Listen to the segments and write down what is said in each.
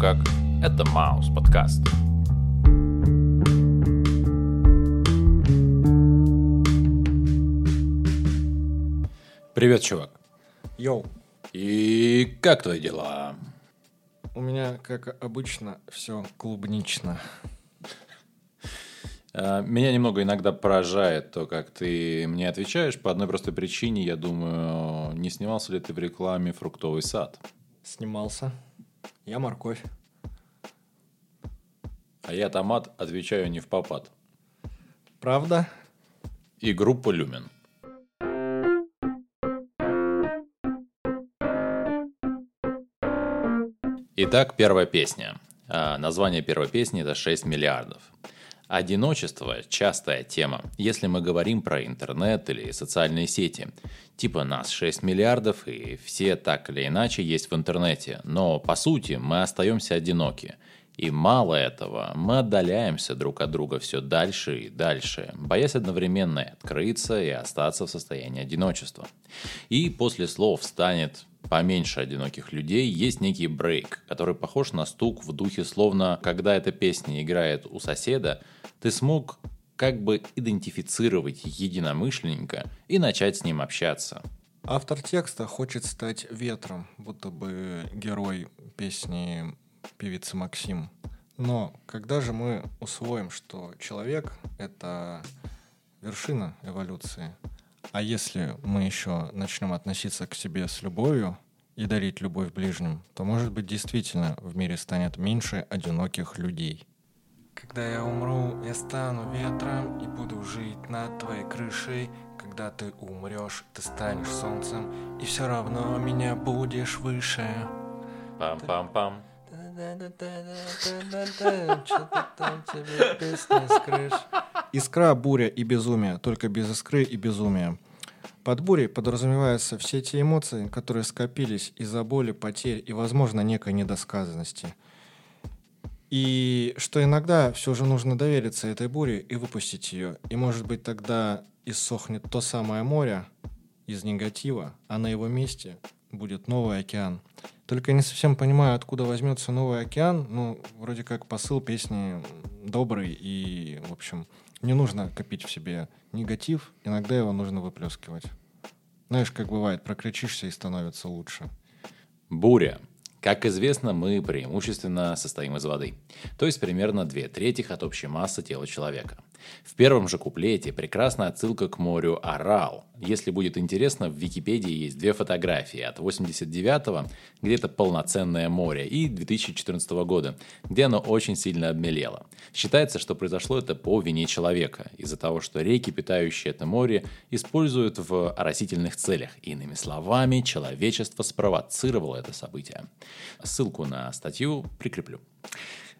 Как? Это Маус подкаст. Привет, чувак. Йоу, И как твои дела? у меня, как обычно, все клубнично. А, Меня немного иногда поражает то, как ты мне отвечаешь. По одной простой причине, я думаю, не снимался ли ты в рекламе «Фруктовый сад»? Снимался. Я морковь. А я томат, отвечаю не в попад. Правда? И группа «Люмен». Итак, первая песня. А, Название первой песни – это «6 миллиардов». Одиночество – частая тема, если мы говорим про интернет или социальные сети. Типа нас 6 миллиардов, и все так или иначе есть в интернете. Но по сути мы остаемся одиноки. И мало этого, мы отдаляемся друг от друга все дальше и дальше, боясь одновременно открыться и остаться в состоянии одиночества. И после слов станет поменьше одиноких людей, есть некий брейк, который похож на стук в духе, словно когда эта песня играет у соседа, ты смог как бы идентифицировать единомышленника и начать с ним общаться. Автор текста хочет стать ветром, будто бы герой песни певицы Максим. Но когда же мы усвоим, что человек — это вершина эволюции, а если мы еще начнем относиться к себе с любовью и дарить любовь ближним, то, может быть, действительно в мире станет меньше одиноких людей. Когда я умру, я стану ветром и буду жить над твоей крышей. Когда ты умрешь, ты станешь солнцем, и все равно меня будешь выше. Пам-пам-пам. Что-то там тебе песни с крыш. Искра, буря и безумие, только без искры и безумия. Под бурей подразумеваются все те эмоции, которые скопились из-за боли, потерь и, возможно, некой недосказанности. И что иногда все же нужно довериться этой буре и выпустить ее. И, может быть, тогда иссохнет то самое море из негатива, а на его месте будет новый океан. Только не совсем понимаю, откуда возьмется новый океан. Ну, вроде как посыл песни добрый и, в общем, не нужно копить в себе негатив, иногда его нужно выплескивать. Знаешь, как бывает, прокричишься и становится лучше. Буря. Как известно, мы преимущественно состоим из воды, то есть примерно две трети от общей массы тела человека. В первом же куплете прекрасная отсылка к морю Арал. Если будет интересно, в Википедии есть две фотографии от 89-го, где это полноценное море, и 2014 года, где оно очень сильно обмелело. Считается, что произошло это по вине человека, из-за того, что реки, питающие это море, используют в оросительных целях. Иными словами, человечество спровоцировало это событие. Ссылку на статью прикреплю.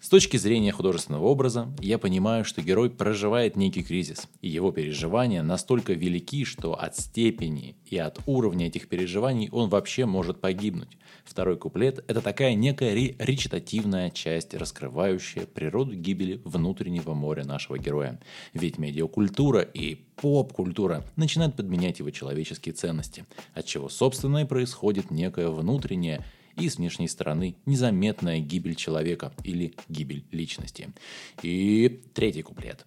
С точки зрения художественного образа, я понимаю, что герой проживает некий кризис, и его переживания настолько велики, что от степени и от уровня этих переживаний он вообще может погибнуть. Второй куплет – это такая некая ре- речитативная часть, раскрывающая природу гибели внутреннего моря нашего героя. Ведь медиакультура и поп-культура начинают подменять его человеческие ценности, от чего, собственно, и происходит некая внутренняя и с внешней стороны незаметная гибель человека или гибель личности. И третий куплет.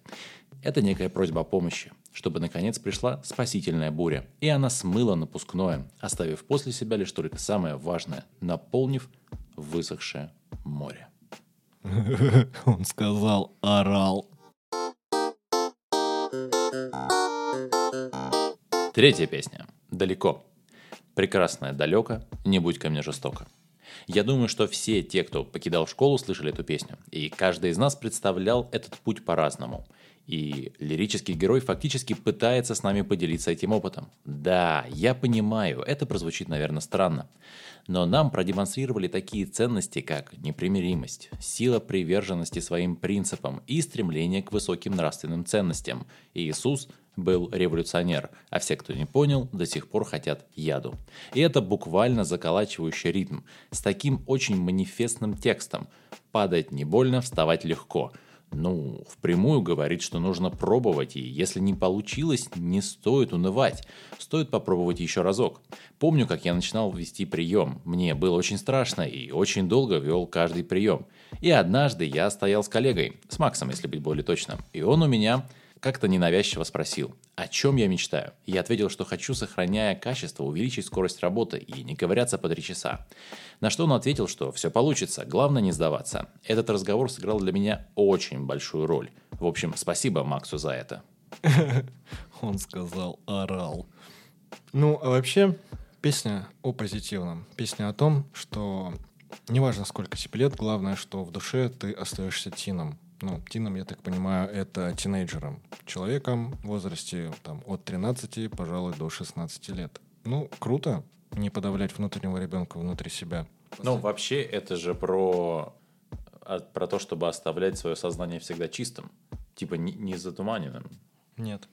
Это некая просьба о помощи, чтобы наконец пришла спасительная буря, и она смыла напускное, оставив после себя лишь только самое важное, наполнив высохшее море. Он сказал «орал». Третья песня. «Далеко». Прекрасная далеко, не будь ко мне жестоко. Я думаю, что все те, кто покидал школу, слышали эту песню. И каждый из нас представлял этот путь по-разному. И лирический герой фактически пытается с нами поделиться этим опытом. Да, я понимаю, это прозвучит, наверное, странно. Но нам продемонстрировали такие ценности, как непримиримость, сила приверженности своим принципам и стремление к высоким нравственным ценностям. И Иисус был революционер, а все, кто не понял, до сих пор хотят яду. И это буквально заколачивающий ритм, с таким очень манифестным текстом. Падать не больно, вставать легко. ну, впрямую говорит, что нужно пробовать, и если не получилось, не стоит унывать. Стоит попробовать еще разок. Помню, как я начинал вести прием. Мне было очень страшно и очень долго вел каждый прием. И однажды я стоял с коллегой, с Максом, если быть более точным, и он у меня как-то ненавязчиво спросил, о чем я мечтаю. Я ответил, что хочу, сохраняя качество, увеличить скорость работы и не ковыряться по три часа. На что он ответил, что все получится, главное не сдаваться. Этот разговор сыграл для меня очень большую роль. В общем, спасибо Максу за это. Он сказал «орал». Ну, а вообще, песня о позитивном. Песня о том, что неважно, сколько тебе лет, главное, что в душе ты остаешься тином. Ну, тином, я так понимаю, это тинейджером. Человеком в возрасте там, от 13, пожалуй, до 16 лет. Ну, круто не подавлять внутреннего ребенка внутри себя. Ну, вообще, это же про, а, про то, чтобы оставлять свое сознание всегда чистым. Типа не, не затуманенным. Нет.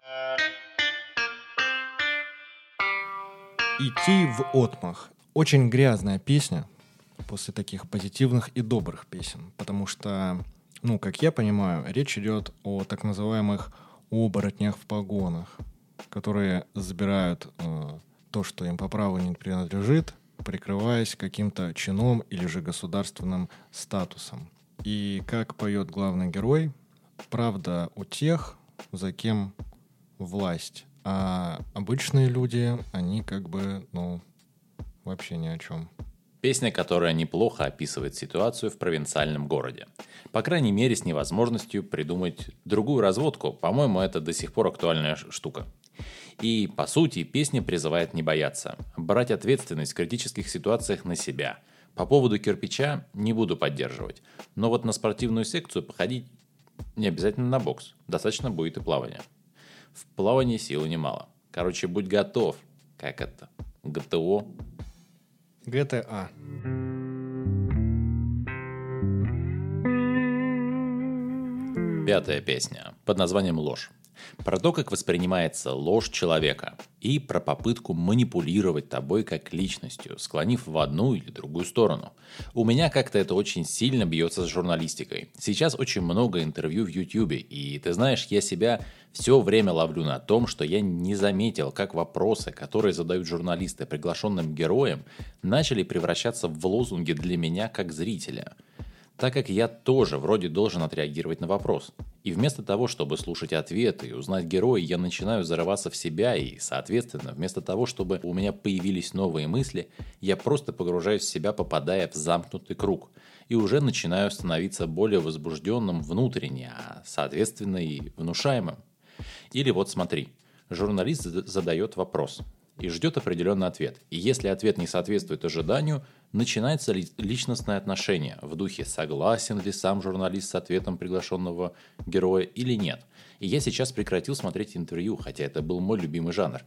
Идти в отмах. Очень грязная песня после таких позитивных и добрых песен. Потому что ну, как я понимаю, речь идет о так называемых оборотнях в погонах, которые забирают э, то, что им по праву не принадлежит, прикрываясь каким-то чином или же государственным статусом. И как поет главный герой, правда у тех, за кем власть, а обычные люди, они как бы, ну, вообще ни о чем. Песня, которая неплохо описывает ситуацию в провинциальном городе. По крайней мере, с невозможностью придумать другую разводку. По-моему, это до сих пор актуальная штука. И, по сути, песня призывает не бояться, брать ответственность в критических ситуациях на себя. По поводу кирпича не буду поддерживать, но вот на спортивную секцию походить не обязательно на бокс, достаточно будет и плавания. В плавании силы немало. Короче, будь готов. Как это? ГТО GTA. Пятая песня под названием «Ложь». Про то, как воспринимается ложь человека, и про попытку манипулировать тобой как личностью, склонив в одну или другую сторону. У меня как-то это очень сильно бьется с журналистикой. Сейчас очень много интервью в Ютьюбе, и ты знаешь, я себя все время ловлю на том, что я не заметил, как вопросы, которые задают журналисты приглашенным героям, начали превращаться в лозунги для меня как зрителя – так как я тоже вроде должен отреагировать на вопрос. И вместо того, чтобы слушать ответы и узнать героя, я начинаю зарываться в себя и, соответственно, вместо того, чтобы у меня появились новые мысли, я просто погружаюсь в себя, попадая в замкнутый круг. И уже начинаю становиться более возбужденным внутренне, а, соответственно, и внушаемым. Или вот смотри, журналист задает вопрос – и ждет определенный ответ. И если ответ не соответствует ожиданию, начинается личностное отношение в духе согласен ли сам журналист с ответом приглашенного героя или нет. И я сейчас прекратил смотреть интервью, хотя это был мой любимый жанр.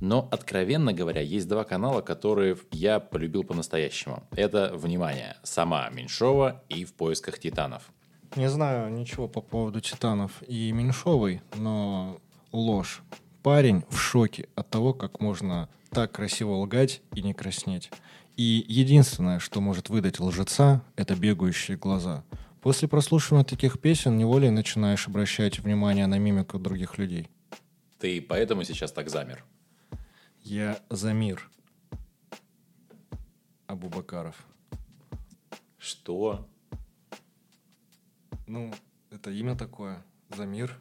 Но, откровенно говоря, есть два канала, которые я полюбил по-настоящему. Это, внимание, сама Меньшова и «В поисках титанов». Не знаю ничего по поводу титанов и Меньшовой, но ложь парень в шоке от того, как можно так красиво лгать и не краснеть. И единственное, что может выдать лжеца, это бегающие глаза. После прослушивания таких песен неволей начинаешь обращать внимание на мимику других людей. Ты поэтому сейчас так замер? Я за мир. Абубакаров. Что? Ну, это имя такое. За мир.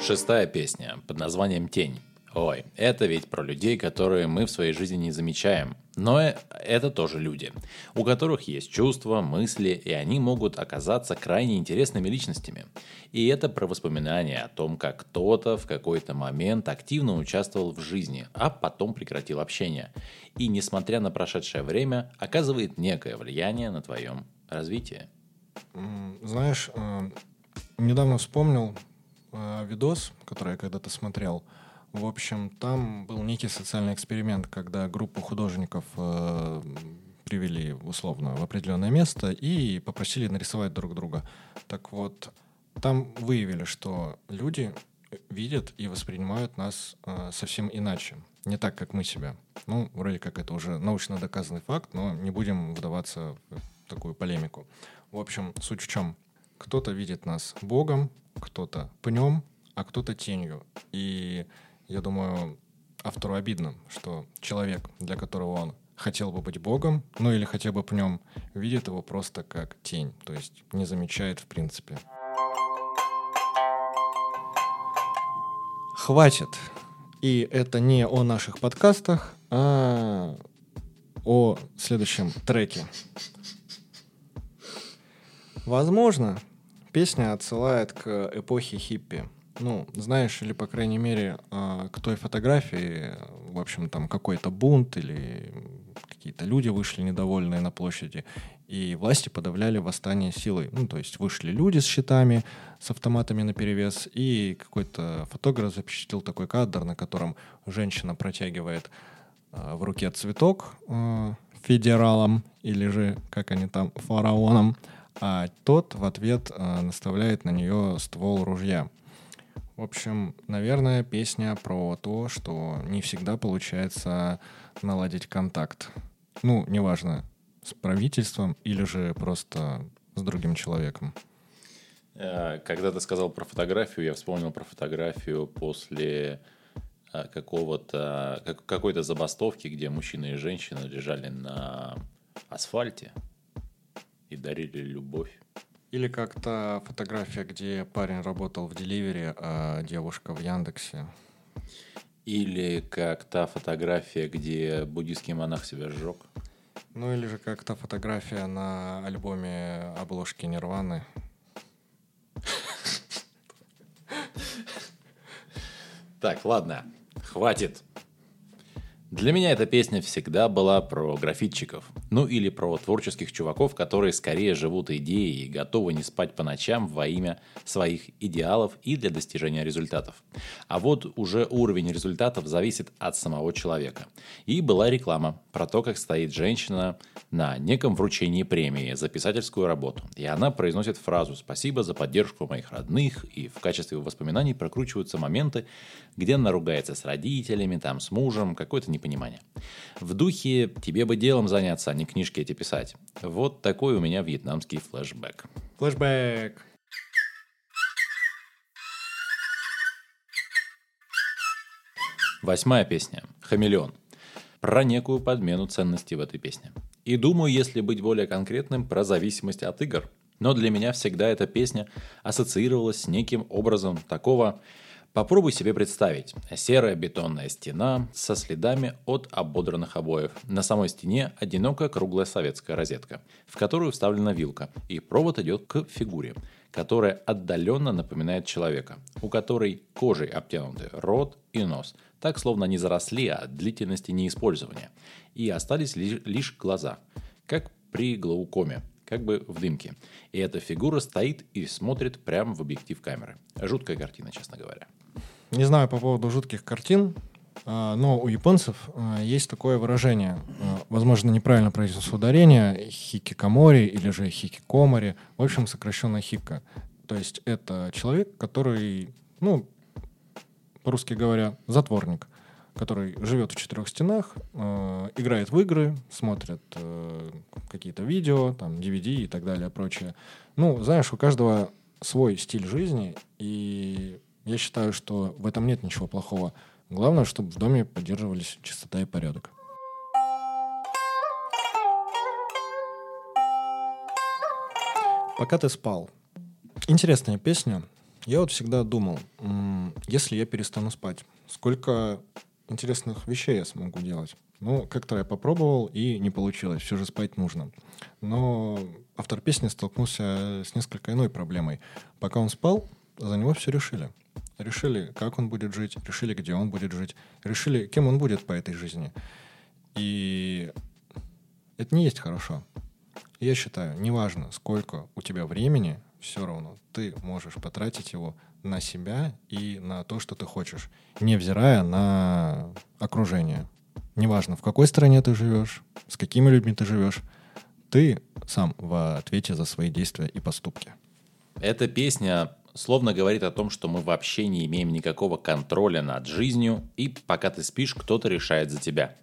Шестая песня под названием «Тень». Ой, это ведь про людей, которые мы в своей жизни не замечаем. Но э, это тоже люди, у которых есть чувства, мысли, и они могут оказаться крайне интересными личностями. И это про воспоминания о том, как кто-то в какой-то момент активно участвовал в жизни, а потом прекратил общение. И, несмотря на прошедшее время, оказывает некое влияние на твоем развитии. Знаешь, э, недавно вспомнил, э, видос, который я когда-то смотрел. В общем, там был некий социальный эксперимент, когда группу художников э, привели условно в определенное место и попросили нарисовать друг друга. Так вот, там выявили, что люди видят и воспринимают нас э, совсем иначе. не так, как мы себя. Ну, вроде как это уже научно доказанный факт, но не будем вдаваться в такую полемику. В общем, суть в чем? Кто-то видит нас Богом, кто-то пнем, а кто-то тенью. И я думаю, автору обидно, что человек, для которого он хотел бы быть Богом, ну или хотя бы пнем, видит его просто как тень, то есть не замечает в принципе. Хватит. И это не о наших подкастах, а о следующем треке. Возможно, песня отсылает к эпохе хиппи. Ну, знаешь, или, по крайней мере, а, к той фотографии, в общем, там какой-то бунт или какие-то люди вышли недовольные на площади, и власти подавляли восстание силой. Ну, то есть вышли люди с щитами, с автоматами на перевес, и какой-то фотограф запечатлел такой кадр, на котором женщина протягивает э, в руке цветок э, федералам, или же, как они там, фараонам, а тот в ответ э, наставляет на нее ствол ружья. В общем, наверное, песня про то, что не всегда получается наладить контакт. Ну, неважно, с правительством или же просто с другим человеком. Э, когда ты сказал про фотографию, я вспомнил про фотографию после э, какого-то какой-то забастовки, где мужчина и женщина лежали на асфальте и дарили любовь. Или как-то фотография, где парень работал в деливере, а девушка в Яндексе. Или как та фотография, где буддийский монах себя сжег. Ну или же как та фотография на альбоме обложки Нирваны. Так, ладно, хватит. Для меня эта песня всегда была про графитчиков. Ну или про творческих чуваков, которые скорее живут идеей и готовы не спать по ночам во имя своих идеалов и для достижения результатов. А вот уже уровень результатов зависит от самого человека. И была реклама про то, как стоит женщина на неком вручении премии за писательскую работу. И она произносит фразу «Спасибо за поддержку моих родных», и в качестве воспоминаний прокручиваются моменты, где она ругается с родителями, там, с мужем, какой-то непонятный понимания. В духе «тебе бы делом заняться, не книжки эти писать». Вот такой у меня вьетнамский флешбэк. Флешбэк. Восьмая песня. «Хамелеон». Про некую подмену ценностей в этой песне. И думаю, если быть более конкретным, про зависимость от игр. Но для меня всегда эта песня ассоциировалась с неким образом такого Попробуй себе представить. Серая бетонная стена со следами от ободранных обоев. На самой стене одинокая круглая советская розетка, в которую вставлена вилка, и провод идет к фигуре, которая отдаленно напоминает человека, у которой кожей обтянуты рот и нос, так словно не заросли от длительности неиспользования, и остались лишь глаза, как при глаукоме, как бы в дымке. И эта фигура стоит и смотрит прямо в объектив камеры. Жуткая картина, честно говоря. Не знаю по поводу жутких картин, а, но у японцев а, есть такое выражение, а, возможно, неправильно произнесу ударение, хикикамори или же хикикомори, в общем, сокращенно хика. То есть это человек, который, ну, по-русски говоря, затворник, который живет в четырех стенах, играет в игры, смотрит какие-то видео, там, DVD и так далее, прочее. Ну, знаешь, у каждого свой стиль жизни, и я считаю, что в этом нет ничего плохого. Главное, чтобы в доме поддерживались чистота и порядок. Пока ты спал. Интересная песня. Я вот всегда думал, если я перестану спать, сколько интересных вещей я смогу делать. Ну, как-то я попробовал, и не получилось. Все же спать нужно. Но автор песни столкнулся с несколько иной проблемой. Пока он спал, за него все решили решили, как он будет жить, решили, где он будет жить, решили, кем он будет по этой жизни. И это не есть хорошо. Я считаю, неважно, сколько у тебя времени, все равно ты можешь потратить его на себя и на то, что ты хочешь, невзирая на окружение. Неважно, в какой стране ты живешь, с какими людьми ты живешь, ты сам в ответе за свои действия и поступки. Эта песня словно говорит о том, что мы вообще не имеем никакого контроля над жизнью, и пока ты спишь, кто-то решает за тебя.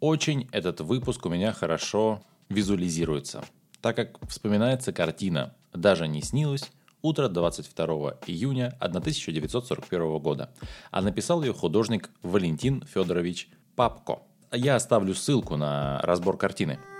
Очень этот выпуск у меня хорошо визуализируется, так как вспоминается картина «Даже не снилось», утро 22 июня 1941 года, а написал ее художник Валентин Федорович Папко. Я оставлю ссылку на разбор картины –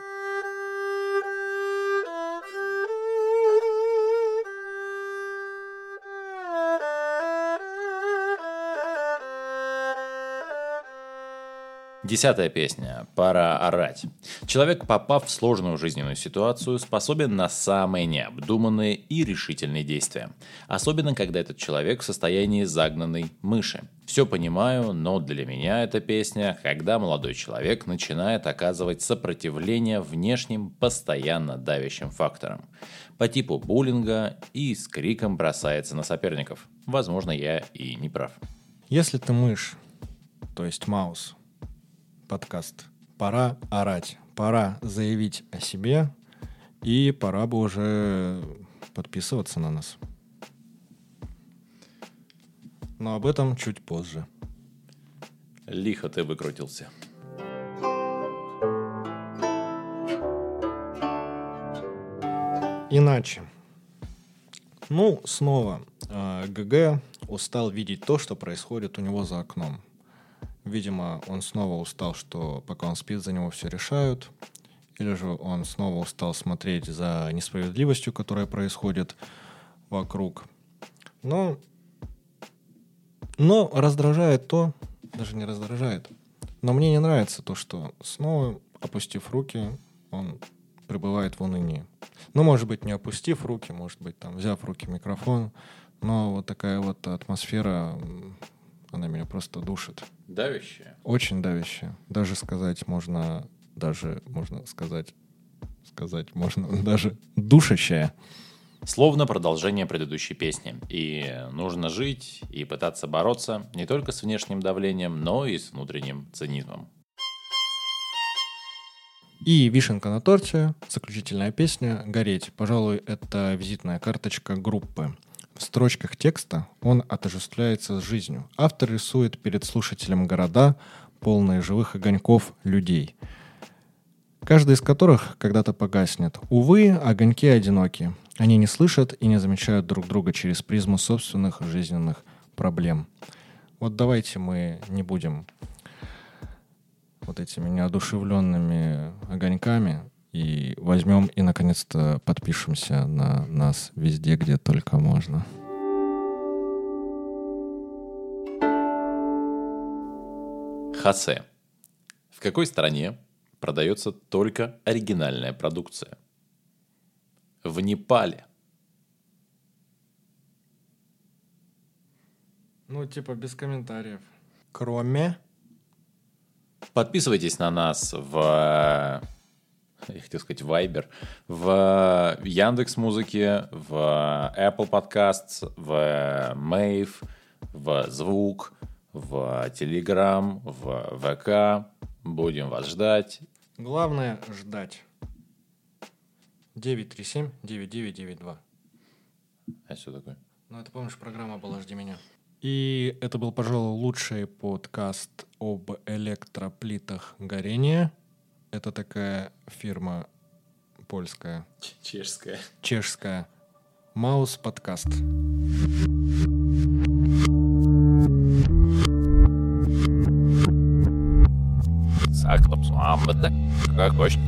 Десятая песня. Пора орать. Человек, попав в сложную жизненную ситуацию, способен на самые необдуманные и решительные действия. Особенно, когда этот человек в состоянии загнанной мыши. Все понимаю, но для меня эта песня, когда молодой человек начинает оказывать сопротивление внешним, постоянно давящим факторам. По типу буллинга и с криком бросается на соперников. Возможно, я и не прав. Если ты мышь, то есть маус, подкаст. Пора орать, пора заявить о себе, и пора бы уже подписываться на нас. Но об этом чуть позже. Лихо ты выкрутился. Иначе. Ну, снова. Э, ГГ устал видеть то, что происходит у него за окном. Видимо, он снова устал, что пока он спит, за него все решают. Или же он снова устал смотреть за несправедливостью, которая происходит вокруг. Но, но раздражает то, даже не раздражает, но мне не нравится то, что снова, опустив руки, он пребывает в унынии. Ну, может быть, не опустив руки, может быть, там, взяв в руки микрофон, но вот такая вот атмосфера она меня просто душит. Давящая? Очень давящая. Даже сказать можно, даже можно сказать, сказать можно даже душащая. Словно продолжение предыдущей песни. И нужно жить и пытаться бороться не только с внешним давлением, но и с внутренним цинизмом. И вишенка на торте, заключительная песня «Гореть». Пожалуй, это визитная карточка группы. Строчках текста он отождествляется с жизнью. Автор рисует перед слушателем города, полные живых огоньков людей, каждый из которых когда-то погаснет. Увы, огоньки одиноки. Они не слышат и не замечают друг друга через призму собственных жизненных проблем. Вот давайте мы не будем вот этими неодушевленными огоньками и возьмем и наконец-то подпишемся на нас везде, где только можно. Хасе. В какой стране продается только оригинальная продукция? В Непале. Ну, типа без комментариев. Кроме... Подписывайтесь на нас в я хотел сказать Viber, в Яндекс Музыке, в Apple Podcasts, в Mave, в Звук, в Telegram, в ВК. Будем вас ждать. Главное ждать. 937-9992. А что такое? Ну, это, помнишь, программа была «Жди меня». И это был, пожалуй, лучший подкаст об электроплитах горения – это такая фирма польская. Чешская. Чешская. Маус подкаст. Как хочешь.